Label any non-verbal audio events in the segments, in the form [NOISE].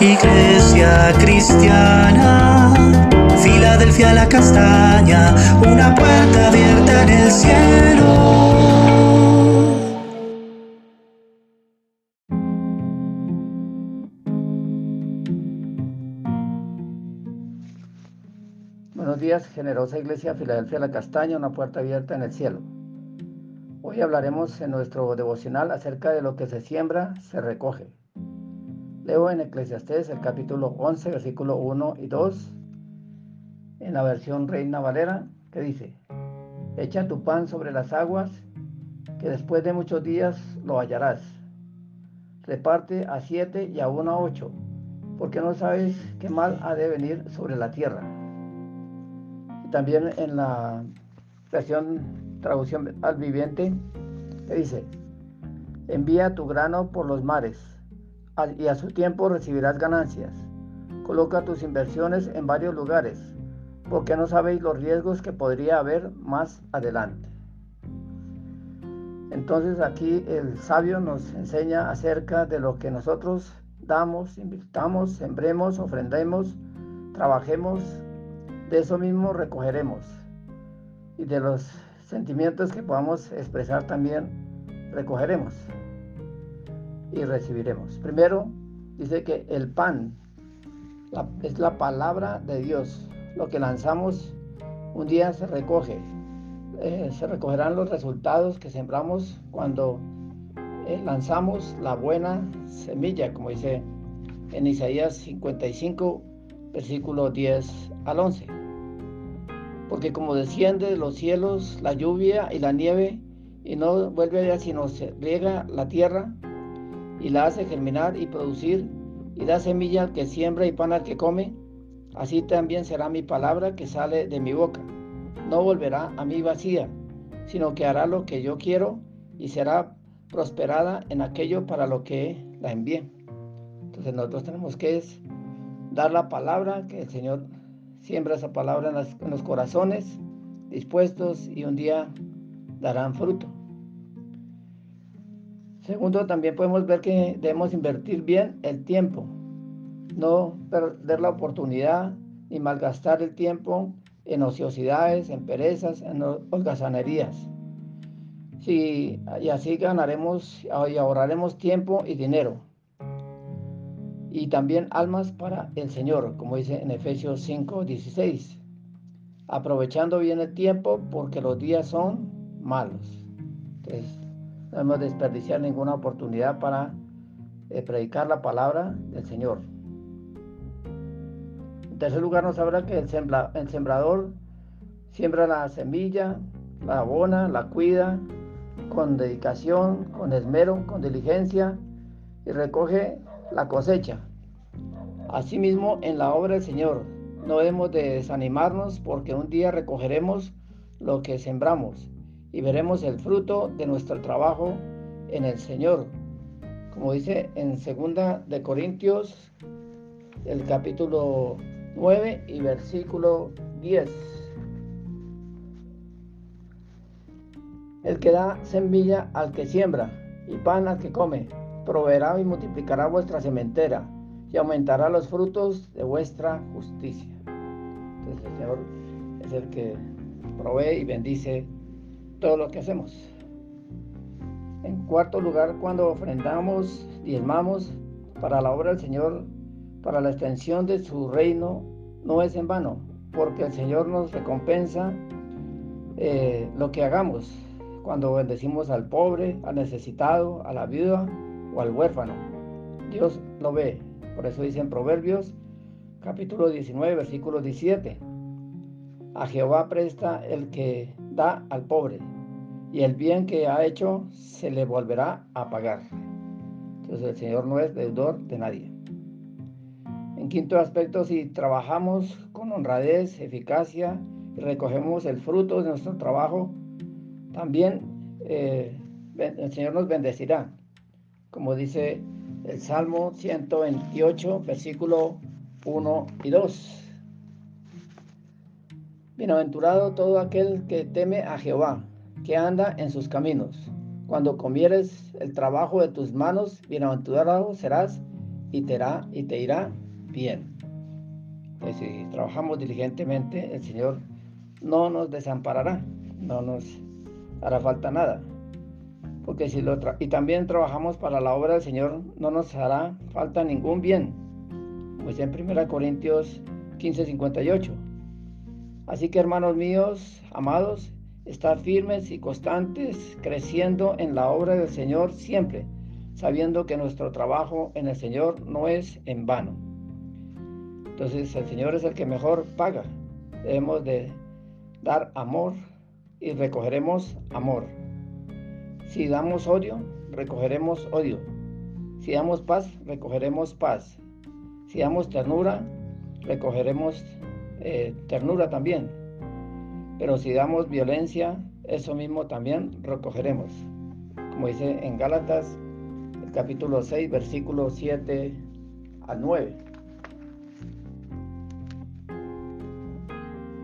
Iglesia cristiana, Filadelfia la castaña, una puerta abierta en el cielo. Buenos días, generosa Iglesia Filadelfia la Castaña, una puerta abierta en el cielo. Hoy hablaremos en nuestro devocional acerca de lo que se siembra, se recoge. Leo en Eclesiastés el capítulo 11, versículo 1 y 2, en la versión Reina Valera, que dice, Echa tu pan sobre las aguas, que después de muchos días lo hallarás. Reparte a siete y a uno a ocho, porque no sabes qué mal ha de venir sobre la tierra. También en la versión traducción al viviente, que dice, envía tu grano por los mares y a su tiempo recibirás ganancias. Coloca tus inversiones en varios lugares, porque no sabéis los riesgos que podría haber más adelante. Entonces aquí el sabio nos enseña acerca de lo que nosotros damos, invirtamos, sembremos, ofrendemos, trabajemos, de eso mismo recogeremos. Y de los sentimientos que podamos expresar también recogeremos y recibiremos. Primero, dice que el pan es la palabra de Dios. Lo que lanzamos un día se recoge. Eh, se recogerán los resultados que sembramos cuando eh, lanzamos la buena semilla, como dice en Isaías 55, versículo 10 al 11. Porque como desciende de los cielos la lluvia y la nieve y no vuelve allá sino se riega la tierra y la hace germinar y producir, y da semilla al que siembra y pan al que come, así también será mi palabra que sale de mi boca. No volverá a mí vacía, sino que hará lo que yo quiero y será prosperada en aquello para lo que la envié. Entonces nosotros tenemos que dar la palabra, que el Señor siembra esa palabra en los corazones dispuestos y un día darán fruto. Segundo, también podemos ver que debemos invertir bien el tiempo, no perder la oportunidad ni malgastar el tiempo en ociosidades, en perezas, en holgazanerías. y así ganaremos y ahorraremos tiempo y dinero. Y también almas para el Señor, como dice en Efesios 5, 16. Aprovechando bien el tiempo porque los días son malos. Entonces, no debemos desperdiciar ninguna oportunidad para eh, predicar la palabra del Señor. En tercer lugar, nos habla que el, sembrador siembra la semilla, la abona, la cuida con dedicación, con esmero, con diligencia y recoge la cosecha. Asimismo, en la obra del Señor, no debemos de desanimarnos porque un día recogeremos lo que sembramos y veremos el fruto de nuestro trabajo en el Señor. Como dice en segunda de Corintios, el capítulo 9 y versículo 10. El que da semilla al que siembra y pan al que come, proveerá y multiplicará vuestra sementera y aumentará los frutos de vuestra justicia. Entonces el Señor es el que provee y bendice todo lo que hacemos. En cuarto lugar, cuando ofrendamos, diezmamos para la obra del Señor, para la extensión de su reino, no es en vano, porque el Señor nos recompensa eh, lo que hagamos cuando bendecimos al pobre, al necesitado, a la viuda o al huérfano. Dios lo ve. Por eso dice en Proverbios capítulo 19, versículo 17. A Jehová presta el que da al pobre, y el bien que ha hecho se le volverá a pagar. Entonces el Señor no es deudor de nadie. En quinto aspecto, si trabajamos con honradez, eficacia y recogemos el fruto de nuestro trabajo, también eh, el Señor nos bendecirá. Como dice el Salmo 128, versículo 1 y 2. Bienaventurado todo aquel que teme a Jehová, que anda en sus caminos. Cuando comieres el trabajo de tus manos, bienaventurado serás y te irá, y te irá bien. Pues si trabajamos diligentemente, el Señor no nos desamparará, no nos hará falta nada. Porque si lo y también trabajamos para la obra del Señor, no nos hará falta ningún bien. Pues en 1 Corintios 15, 58. Así que hermanos míos, amados, Estar firmes y constantes, creciendo en la obra del Señor siempre, sabiendo que nuestro trabajo en el Señor no es en vano. Entonces el Señor es el que mejor paga. Debemos de dar amor y recogeremos amor. Si damos odio, recogeremos odio. Si damos paz, recogeremos paz. Si damos ternura, recogeremos eh, ternura también. Pero si damos violencia, eso mismo también recogeremos. Como dice en Gálatas, el capítulo 6, versículo 7 al 9.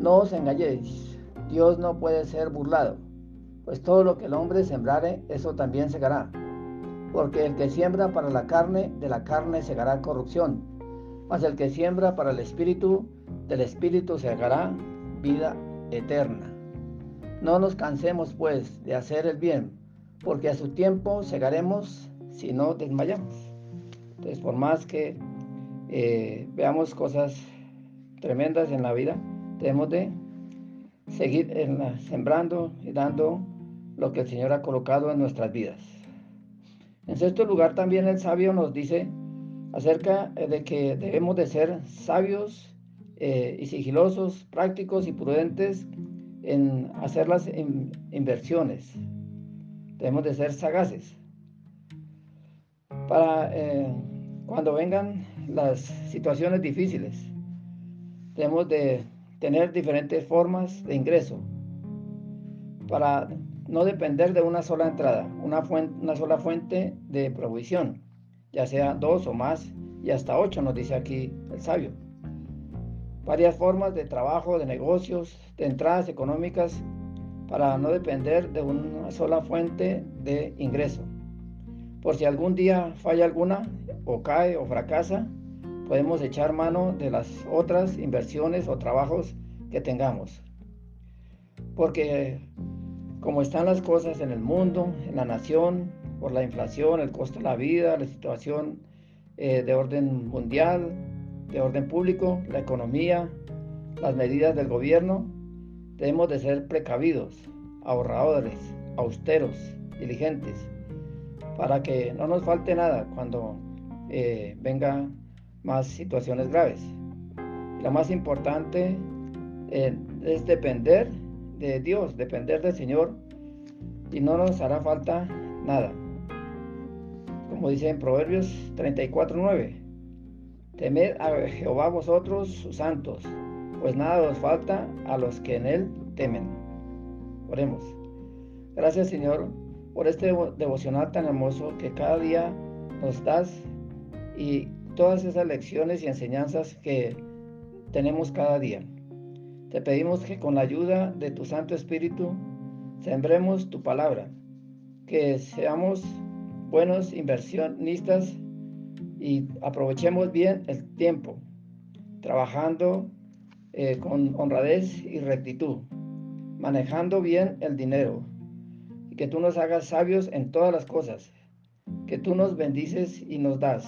No os engañéis, Dios no puede ser burlado, pues todo lo que el hombre sembrare, eso también segará. Porque el que siembra para la carne, de la carne segará corrupción, mas el que siembra para el espíritu, del espíritu segará vida eterna. No nos cansemos pues de hacer el bien, porque a su tiempo segaremos si no desmayamos. Entonces, por más que eh, veamos cosas tremendas en la vida, debemos de seguir sembrando y dando lo que el Señor ha colocado en nuestras vidas. En sexto lugar, también el sabio nos dice acerca de que debemos de ser sabios eh, y sigilosos, prácticos y prudentes en hacer las inversiones. Debemos de ser sagaces para eh, cuando vengan las situaciones difíciles. Debemos de tener diferentes formas de ingreso para no depender de una sola entrada, una, una sola fuente de provisión, ya sea dos o más y hasta ocho, nos dice aquí el sabio varias formas de trabajo, de negocios, de entradas económicas para no depender de una sola fuente de ingreso. Por si algún día falla alguna o cae o fracasa, podemos echar mano de las otras inversiones o trabajos que tengamos. Porque como están las cosas en el mundo, en la nación, por la inflación, el costo de la vida, la situación eh, de orden mundial, de orden público, la economía, las medidas del gobierno, debemos de ser precavidos, ahorradores, austeros, diligentes, para que no nos falte nada cuando eh, vengan más situaciones graves. La más importante eh, es depender de Dios, depender del Señor y no nos hará falta nada. Como dice en Proverbios 34.9, Temed a Jehová vosotros, sus santos, pues nada os falta a los que en él temen. Oremos. Gracias Señor por este devocional tan hermoso que cada día nos das y todas esas lecciones y enseñanzas que tenemos cada día. Te pedimos que con la ayuda de tu Santo Espíritu sembremos tu palabra, que seamos buenos inversionistas y aprovechemos bien el tiempo, trabajando eh, con honradez y rectitud, manejando bien el dinero, y que tú nos hagas sabios en todas las cosas, que tú nos bendices y nos das,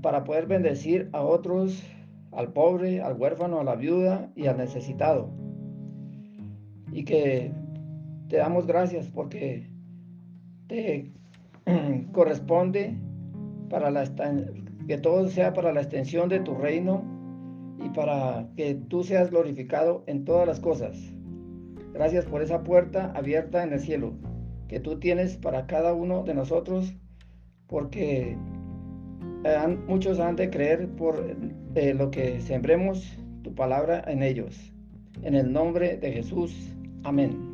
para poder bendecir a otros, al pobre, al huérfano, a la viuda y al necesitado. Y que te damos gracias porque te [CLEARS THROAT] corresponde para la, que todo sea para la extensión de tu reino y para que tú seas glorificado en todas las cosas. Gracias por esa puerta abierta en el cielo que tú tienes para cada uno de nosotros, porque muchos han de creer por eh, lo que sembremos tu palabra en ellos. En el nombre de Jesús. Amén.